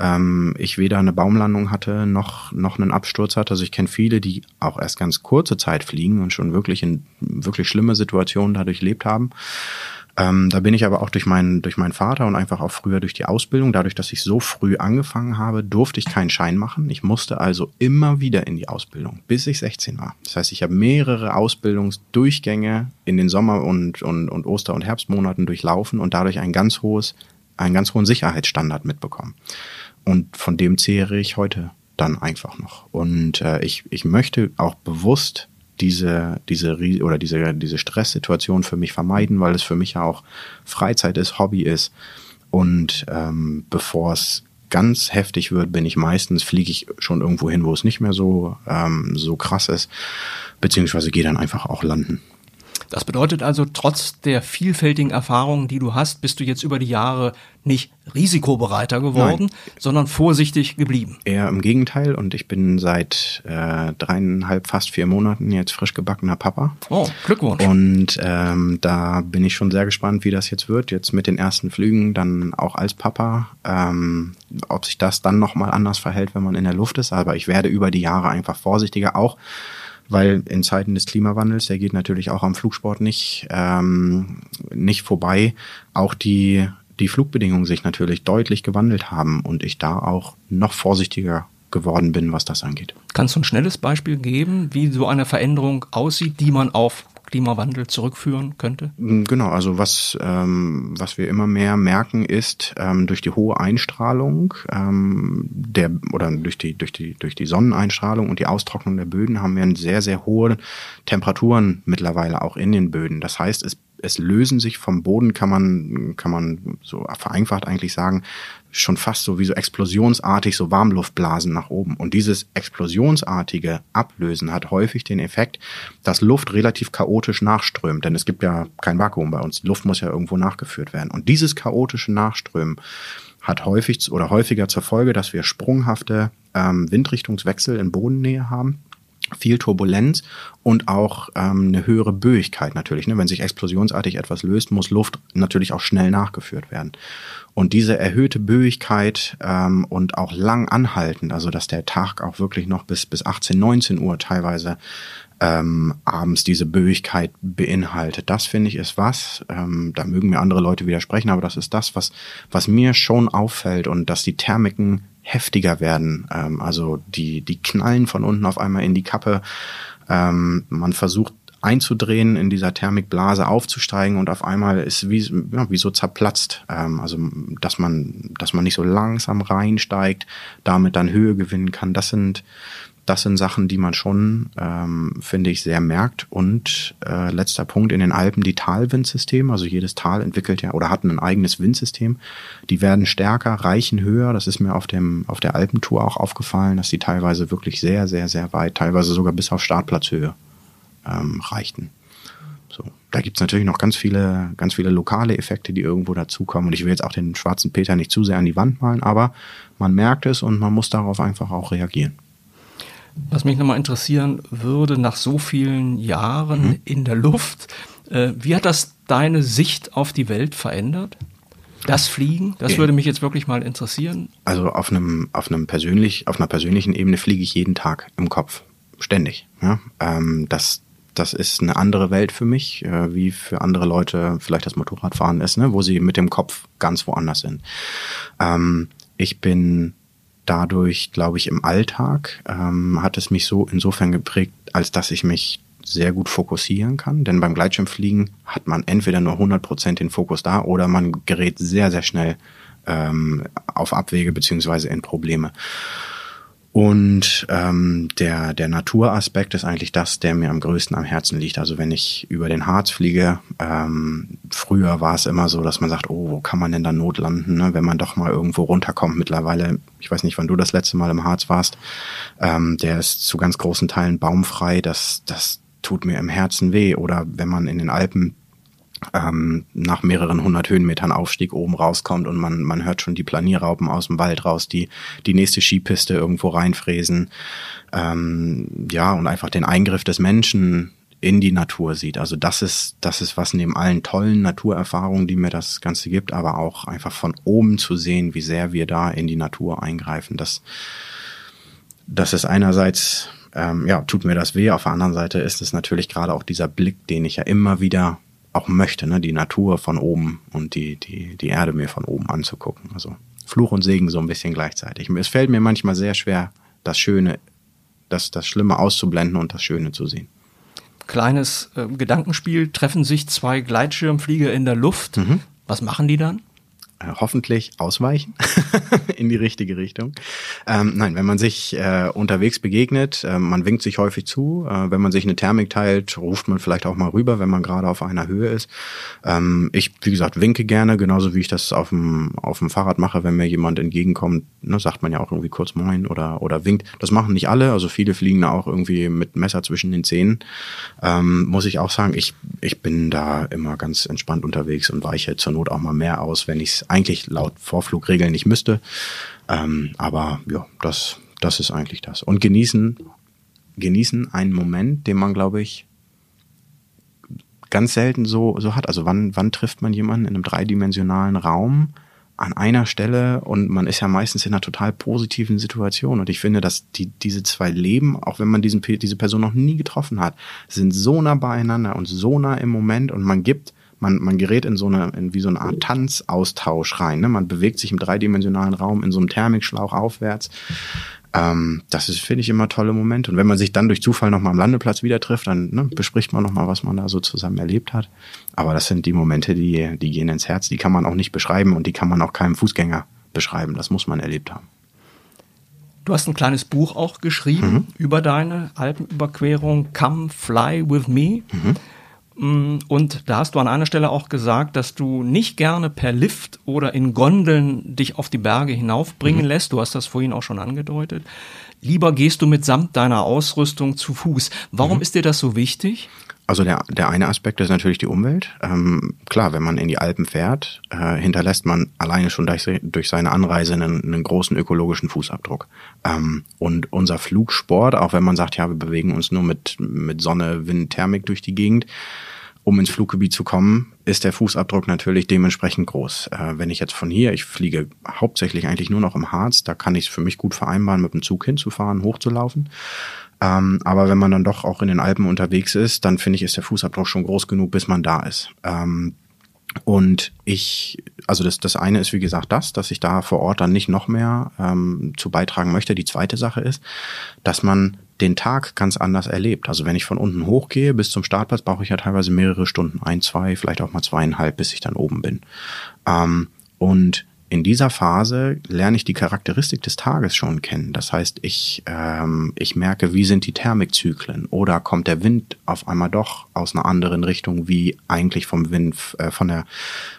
ähm, ich weder eine Baumlandung hatte noch noch einen Absturz hatte. Also ich kenne viele, die auch erst ganz kurze Zeit fliegen und schon wirklich in wirklich schlimme Situationen dadurch lebt haben. Ähm, da bin ich aber auch durch meinen, durch meinen Vater und einfach auch früher durch die Ausbildung, dadurch, dass ich so früh angefangen habe, durfte ich keinen Schein machen. Ich musste also immer wieder in die Ausbildung, bis ich 16 war. Das heißt, ich habe mehrere Ausbildungsdurchgänge in den Sommer- und, und, und Oster- und Herbstmonaten durchlaufen und dadurch ein ganz hohes, einen ganz hohen Sicherheitsstandard mitbekommen. Und von dem zehre ich heute dann einfach noch. Und äh, ich, ich möchte auch bewusst diese, diese, oder diese, diese Stresssituation für mich vermeiden, weil es für mich ja auch Freizeit ist, Hobby ist. Und ähm, bevor es ganz heftig wird, bin ich meistens, fliege ich schon irgendwo hin, wo es nicht mehr so, ähm, so krass ist, beziehungsweise gehe dann einfach auch landen.
Das bedeutet also, trotz der vielfältigen Erfahrungen, die du hast, bist du jetzt über die Jahre nicht risikobereiter geworden, Nein. sondern vorsichtig geblieben.
Eher im Gegenteil und ich bin seit äh, dreieinhalb, fast vier Monaten jetzt frisch gebackener Papa.
Oh, Glückwunsch.
Und ähm, da bin ich schon sehr gespannt, wie das jetzt wird, jetzt mit den ersten Flügen, dann auch als Papa, ähm, ob sich das dann nochmal anders verhält, wenn man in der Luft ist. Aber ich werde über die Jahre einfach vorsichtiger, auch weil in Zeiten des Klimawandels, der geht natürlich auch am Flugsport nicht, ähm, nicht vorbei, auch die, die Flugbedingungen sich natürlich deutlich gewandelt haben und ich da auch noch vorsichtiger geworden bin, was das angeht.
Kannst du ein schnelles Beispiel geben, wie so eine Veränderung aussieht, die man auf Klimawandel zurückführen könnte?
Mm, genau, also was, ähm, was wir immer mehr merken ist, ähm, durch die hohe Einstrahlung ähm, der oder durch die, durch die, durch die Sonneneinstrahlung und die Austrocknung der Böden haben wir sehr, sehr hohe Temperaturen mittlerweile auch in den Böden. Das heißt, es es lösen sich vom Boden, kann man, kann man so vereinfacht eigentlich sagen, schon fast so wie so explosionsartig so Warmluftblasen nach oben. Und dieses explosionsartige Ablösen hat häufig den Effekt, dass Luft relativ chaotisch nachströmt. Denn es gibt ja kein Vakuum bei uns. Die Luft muss ja irgendwo nachgeführt werden. Und dieses chaotische Nachströmen hat häufig oder häufiger zur Folge, dass wir sprunghafte ähm, Windrichtungswechsel in Bodennähe haben viel Turbulenz und auch ähm, eine höhere Böigkeit natürlich. Ne? Wenn sich explosionsartig etwas löst, muss Luft natürlich auch schnell nachgeführt werden. Und diese erhöhte Böigkeit ähm, und auch lang anhaltend, also dass der Tag auch wirklich noch bis, bis 18, 19 Uhr teilweise ähm, abends diese Böigkeit beinhaltet. Das finde ich ist was, ähm, da mögen mir andere Leute widersprechen, aber das ist das, was, was mir schon auffällt und dass die Thermiken heftiger werden. Ähm, also die, die knallen von unten auf einmal in die Kappe. Ähm, man versucht einzudrehen, in dieser Thermikblase aufzusteigen und auf einmal ist wie, ja, wie so zerplatzt. Ähm, also dass man, dass man nicht so langsam reinsteigt, damit dann Höhe gewinnen kann. Das sind das sind Sachen, die man schon, ähm, finde ich, sehr merkt. Und äh, letzter Punkt in den Alpen, die Talwindsysteme. Also jedes Tal entwickelt ja oder hat ein eigenes Windsystem. Die werden stärker, reichen höher. Das ist mir auf, dem, auf der Alpentour auch aufgefallen, dass die teilweise wirklich sehr, sehr, sehr weit, teilweise sogar bis auf Startplatzhöhe ähm, reichten. So. Da gibt's natürlich noch ganz viele, ganz viele lokale Effekte, die irgendwo dazukommen. Und ich will jetzt auch den schwarzen Peter nicht zu sehr an die Wand malen, aber man merkt es und man muss darauf einfach auch reagieren.
Was mich nochmal interessieren würde, nach so vielen Jahren mhm. in der Luft, äh, wie hat das deine Sicht auf die Welt verändert? Das Fliegen, das würde mich jetzt wirklich mal interessieren.
Also auf einem, auf einem persönlich, auf einer persönlichen Ebene fliege ich jeden Tag im Kopf. Ständig. Ja? Ähm, das, das ist eine andere Welt für mich, äh, wie für andere Leute vielleicht das Motorradfahren ist, ne? wo sie mit dem Kopf ganz woanders sind. Ähm, ich bin dadurch, glaube ich, im Alltag ähm, hat es mich so insofern geprägt, als dass ich mich sehr gut fokussieren kann. Denn beim Gleitschirmfliegen hat man entweder nur 100% den Fokus da oder man gerät sehr, sehr schnell ähm, auf Abwege beziehungsweise in Probleme. Und ähm, der, der Naturaspekt ist eigentlich das, der mir am größten am Herzen liegt. Also wenn ich über den Harz fliege, ähm, früher war es immer so, dass man sagt, oh, wo kann man denn da notlanden, ne? wenn man doch mal irgendwo runterkommt. Mittlerweile, ich weiß nicht, wann du das letzte Mal im Harz warst, ähm, der ist zu ganz großen Teilen baumfrei. Das, das tut mir im Herzen weh. Oder wenn man in den Alpen ähm, nach mehreren hundert Höhenmetern Aufstieg oben rauskommt und man, man hört schon die Planierraupen aus dem Wald raus, die die nächste Skipiste irgendwo reinfräsen. Ähm, ja, und einfach den Eingriff des Menschen in die Natur sieht. Also das ist, das ist was neben allen tollen Naturerfahrungen, die mir das Ganze gibt, aber auch einfach von oben zu sehen, wie sehr wir da in die Natur eingreifen. Das, das ist einerseits, ähm, ja, tut mir das weh. Auf der anderen Seite ist es natürlich gerade auch dieser Blick, den ich ja immer wieder auch möchte, ne? die Natur von oben und die, die, die Erde mir von oben anzugucken. Also Fluch und Segen so ein bisschen gleichzeitig. Es fällt mir manchmal sehr schwer, das Schöne, das, das Schlimme auszublenden und das Schöne zu sehen.
Kleines äh, Gedankenspiel, treffen sich zwei Gleitschirmflieger in der Luft. Mhm. Was machen die dann?
Äh, hoffentlich ausweichen in die richtige Richtung. Ähm, nein, wenn man sich äh, unterwegs begegnet, äh, man winkt sich häufig zu. Äh, wenn man sich eine Thermik teilt, ruft man vielleicht auch mal rüber, wenn man gerade auf einer Höhe ist. Ähm, ich, wie gesagt, winke gerne, genauso wie ich das auf dem, auf dem Fahrrad mache, wenn mir jemand entgegenkommt, ne, sagt man ja auch irgendwie kurz Moin oder, oder winkt. Das machen nicht alle, also viele fliegen da auch irgendwie mit Messer zwischen den Zähnen. Ähm, muss ich auch sagen, ich, ich bin da immer ganz entspannt unterwegs und weiche zur Not auch mal mehr aus, wenn ich eigentlich laut Vorflugregeln nicht müsste. Ähm, aber ja, das, das ist eigentlich das. Und genießen, genießen einen Moment, den man, glaube ich, ganz selten so, so hat. Also wann, wann trifft man jemanden in einem dreidimensionalen Raum an einer Stelle und man ist ja meistens in einer total positiven Situation. Und ich finde, dass die, diese zwei Leben, auch wenn man diesen, diese Person noch nie getroffen hat, sind so nah beieinander und so nah im Moment und man gibt man, man gerät in so eine, in wie so eine Art Tanzaustausch rein. Ne? Man bewegt sich im dreidimensionalen Raum in so einem Thermikschlauch aufwärts. Ähm, das ist, finde ich, immer tolle Momente. Und wenn man sich dann durch Zufall nochmal am Landeplatz wieder trifft, dann ne, bespricht man nochmal, was man da so zusammen erlebt hat. Aber das sind die Momente, die, die gehen ins Herz. Die kann man auch nicht beschreiben und die kann man auch keinem Fußgänger beschreiben. Das muss man erlebt haben.
Du hast ein kleines Buch auch geschrieben mhm. über deine Alpenüberquerung Come Fly With Me. Mhm. Mm, und da hast du an einer Stelle auch gesagt, dass du nicht gerne per Lift oder in Gondeln dich auf die Berge hinaufbringen mhm. lässt. Du hast das vorhin auch schon angedeutet. Lieber gehst du mitsamt deiner Ausrüstung zu Fuß. Warum mhm. ist dir das so wichtig?
Also der, der eine Aspekt ist natürlich die Umwelt. Ähm, klar, wenn man in die Alpen fährt, äh, hinterlässt man alleine schon durch, durch seine Anreise einen, einen großen ökologischen Fußabdruck. Ähm, und unser Flugsport, auch wenn man sagt, ja, wir bewegen uns nur mit, mit Sonne, Wind, Thermik durch die Gegend, um ins Fluggebiet zu kommen, ist der Fußabdruck natürlich dementsprechend groß. Äh, wenn ich jetzt von hier, ich fliege hauptsächlich eigentlich nur noch im Harz, da kann ich es für mich gut vereinbaren, mit dem Zug hinzufahren, hochzulaufen. Ähm, aber wenn man dann doch auch in den Alpen unterwegs ist, dann finde ich, ist der Fußabdruck schon groß genug, bis man da ist. Ähm, und ich, also das, das eine ist wie gesagt das, dass ich da vor Ort dann nicht noch mehr ähm, zu beitragen möchte. Die zweite Sache ist, dass man den Tag ganz anders erlebt. Also wenn ich von unten hochgehe bis zum Startplatz, brauche ich ja teilweise mehrere Stunden, ein, zwei, vielleicht auch mal zweieinhalb, bis ich dann oben bin. Ähm, und in dieser Phase lerne ich die Charakteristik des Tages schon kennen. Das heißt, ich, ähm, ich merke, wie sind die Thermikzyklen oder kommt der Wind auf einmal doch aus einer anderen Richtung, wie eigentlich vom Wind, äh, von der,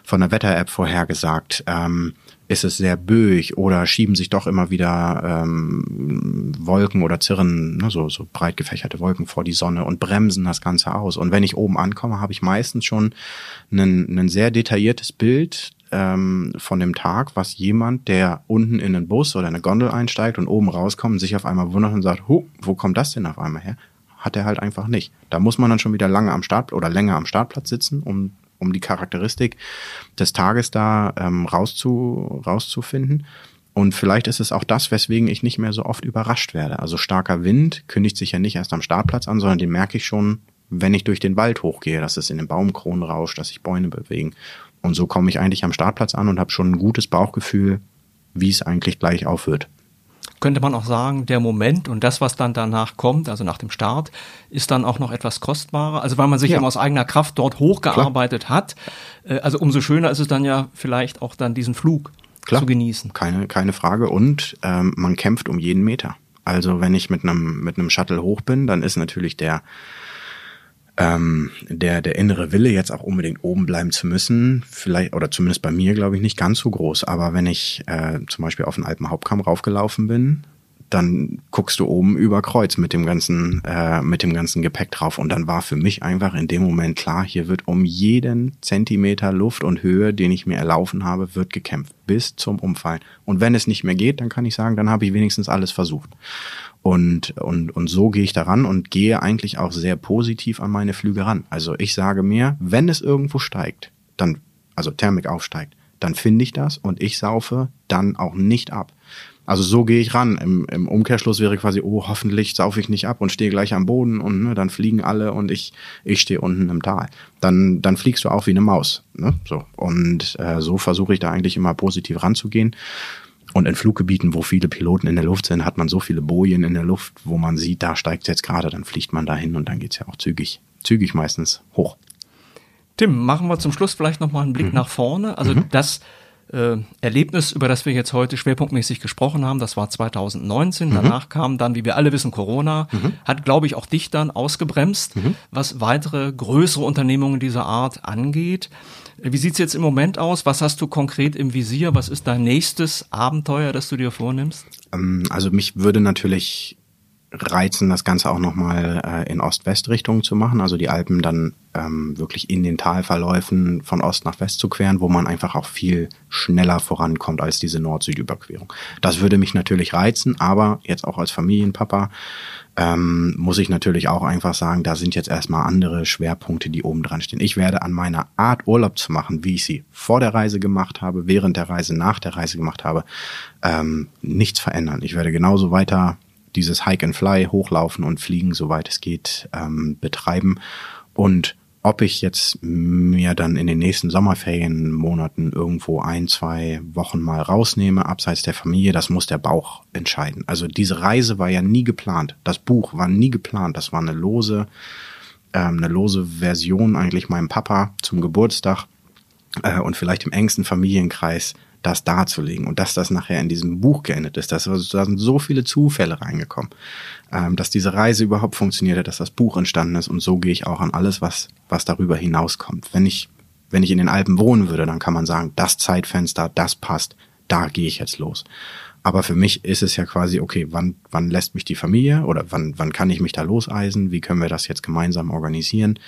von der Wetter-App vorhergesagt. Ähm, ist es sehr böig oder schieben sich doch immer wieder ähm, Wolken oder Zirren, ne, so, so breit gefächerte Wolken vor die Sonne und bremsen das Ganze aus. Und wenn ich oben ankomme, habe ich meistens schon ein, ein sehr detailliertes Bild ähm, von dem Tag, was jemand, der unten in einen Bus oder eine Gondel einsteigt und oben rauskommt, sich auf einmal wundert und sagt, Huh, wo kommt das denn auf einmal her? Hat er halt einfach nicht. Da muss man dann schon wieder lange am Start oder länger am Startplatz sitzen, um, um die Charakteristik des Tages da ähm, rauszu, rauszufinden. Und vielleicht ist es auch das, weswegen ich nicht mehr so oft überrascht werde. Also starker Wind kündigt sich ja nicht erst am Startplatz an, sondern den merke ich schon, wenn ich durch den Wald hochgehe, dass es in den Baumkronen rauscht, dass sich Bäume bewegen. Und so komme ich eigentlich am Startplatz an und habe schon ein gutes Bauchgefühl, wie es eigentlich gleich aufhört.
Könnte man auch sagen, der Moment und das, was dann danach kommt, also nach dem Start, ist dann auch noch etwas kostbarer. Also weil man sich ja. aus eigener Kraft dort hochgearbeitet Klar. hat. Äh, also umso schöner ist es dann ja vielleicht auch dann diesen Flug Klar. zu genießen.
Keine, keine Frage. Und ähm, man kämpft um jeden Meter. Also wenn ich mit einem mit einem Shuttle hoch bin, dann ist natürlich der ähm, der, der innere Wille, jetzt auch unbedingt oben bleiben zu müssen, vielleicht, oder zumindest bei mir, glaube ich, nicht ganz so groß. Aber wenn ich äh, zum Beispiel auf den Alpenhauptkamm raufgelaufen bin, dann guckst du oben über Kreuz mit dem ganzen, äh, mit dem ganzen Gepäck drauf. Und dann war für mich einfach in dem Moment klar, hier wird um jeden Zentimeter Luft und Höhe, den ich mir erlaufen habe, wird gekämpft. Bis zum Umfallen. Und wenn es nicht mehr geht, dann kann ich sagen, dann habe ich wenigstens alles versucht. Und, und, und so gehe ich daran und gehe eigentlich auch sehr positiv an meine Flüge ran. Also ich sage mir, wenn es irgendwo steigt, dann, also Thermik aufsteigt, dann finde ich das und ich saufe dann auch nicht ab. Also so gehe ich ran. Im, Im Umkehrschluss wäre quasi, oh, hoffentlich saufe ich nicht ab und stehe gleich am Boden und ne, dann fliegen alle und ich, ich stehe unten im Tal. Dann, dann fliegst du auch wie eine Maus. Ne? So. Und äh, so versuche ich da eigentlich immer positiv ranzugehen. Und in Fluggebieten, wo viele Piloten in der Luft sind, hat man so viele Bojen in der Luft, wo man sieht, da steigt es jetzt gerade, dann fliegt man dahin und dann geht's ja auch zügig, zügig meistens hoch.
Tim, machen wir zum Schluss vielleicht nochmal einen Blick mhm. nach vorne. Also mhm. das äh, Erlebnis, über das wir jetzt heute schwerpunktmäßig gesprochen haben, das war 2019. Mhm. Danach kam dann, wie wir alle wissen, Corona, mhm. hat, glaube ich, auch dich dann ausgebremst, mhm. was weitere größere Unternehmungen dieser Art angeht. Wie sieht's jetzt im Moment aus? Was hast du konkret im Visier? Was ist dein nächstes Abenteuer, das du dir vornimmst?
Ähm, also mich würde natürlich reizen, das Ganze auch nochmal äh, in Ost-West-Richtung zu machen, also die Alpen dann ähm, wirklich in den Talverläufen von Ost nach West zu queren, wo man einfach auch viel schneller vorankommt als diese Nord-Süd-Überquerung. Das würde mich natürlich reizen, aber jetzt auch als Familienpapa ähm, muss ich natürlich auch einfach sagen, da sind jetzt erstmal andere Schwerpunkte, die oben dran stehen. Ich werde an meiner Art Urlaub zu machen, wie ich sie vor der Reise gemacht habe, während der Reise, nach der Reise gemacht habe, ähm, nichts verändern. Ich werde genauso weiter dieses Hike and Fly hochlaufen und fliegen, soweit es geht, ähm, betreiben und ob ich jetzt mir dann in den nächsten Sommerferienmonaten irgendwo ein, zwei Wochen mal rausnehme, abseits der Familie, das muss der Bauch entscheiden. Also diese Reise war ja nie geplant. Das Buch war nie geplant. Das war eine lose, ähm, eine lose Version eigentlich meinem Papa zum Geburtstag äh, und vielleicht im engsten Familienkreis das darzulegen und dass das nachher in diesem Buch geendet ist. Das, da sind so viele Zufälle reingekommen, ähm, dass diese Reise überhaupt funktionierte, dass das Buch entstanden ist und so gehe ich auch an alles, was, was darüber hinauskommt. Wenn ich, wenn ich in den Alpen wohnen würde, dann kann man sagen, das Zeitfenster, das passt, da gehe ich jetzt los. Aber für mich ist es ja quasi, okay, wann, wann lässt mich die Familie oder wann, wann kann ich mich da loseisen? Wie können wir das jetzt gemeinsam organisieren?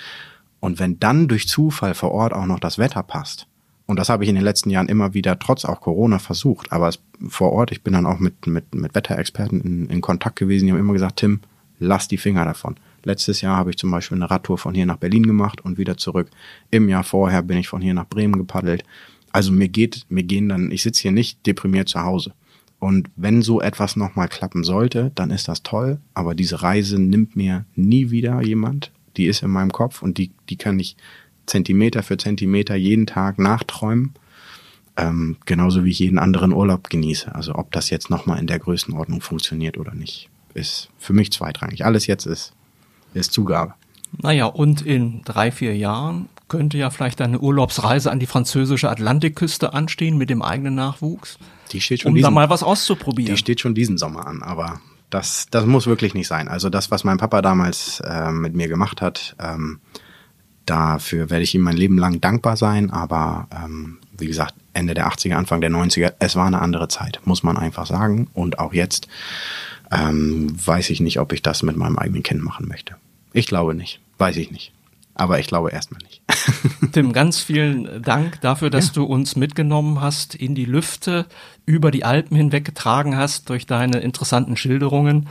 Und wenn dann durch Zufall vor Ort auch noch das Wetter passt, und das habe ich in den letzten Jahren immer wieder, trotz auch Corona, versucht. Aber es, vor Ort, ich bin dann auch mit, mit, mit Wetterexperten in, in Kontakt gewesen, die haben immer gesagt, Tim, lass die Finger davon. Letztes Jahr habe ich zum Beispiel eine Radtour von hier nach Berlin gemacht und wieder zurück. Im Jahr vorher bin ich von hier nach Bremen gepaddelt. Also mir geht, mir gehen dann, ich sitze hier nicht deprimiert zu Hause. Und wenn so etwas nochmal klappen sollte, dann ist das toll. Aber diese Reise nimmt mir nie wieder jemand. Die ist in meinem Kopf und die, die kann ich Zentimeter für Zentimeter jeden Tag nachträumen. Ähm, genauso wie ich jeden anderen Urlaub genieße. Also ob das jetzt nochmal in der Größenordnung funktioniert oder nicht, ist für mich zweitrangig. Alles jetzt ist, ist Zugabe.
Naja, und in drei, vier Jahren könnte ja vielleicht eine Urlaubsreise an die französische Atlantikküste anstehen mit dem eigenen Nachwuchs.
Die steht schon
um
diesen,
da mal was auszuprobieren.
Die steht schon diesen Sommer an, aber das, das muss wirklich nicht sein. Also das, was mein Papa damals äh, mit mir gemacht hat, ähm, Dafür werde ich ihm mein Leben lang dankbar sein, aber ähm, wie gesagt, Ende der 80er, Anfang der 90er, es war eine andere Zeit, muss man einfach sagen. Und auch jetzt ähm, weiß ich nicht, ob ich das mit meinem eigenen Kind machen möchte. Ich glaube nicht, weiß ich nicht. Aber ich glaube erstmal nicht.
Tim, ganz vielen Dank dafür, dass ja. du uns mitgenommen hast in die Lüfte, über die Alpen hinweg getragen hast durch deine interessanten Schilderungen.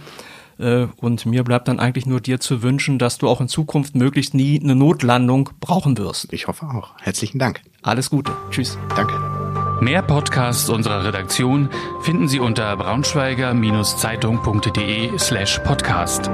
Äh, und mir bleibt dann eigentlich nur dir zu wünschen, dass du auch in Zukunft möglichst nie eine Notlandung brauchen wirst.
Ich hoffe auch. Herzlichen Dank.
Alles Gute. Tschüss.
Danke.
Mehr Podcasts unserer Redaktion finden Sie unter braunschweiger-zeitung.de slash podcast.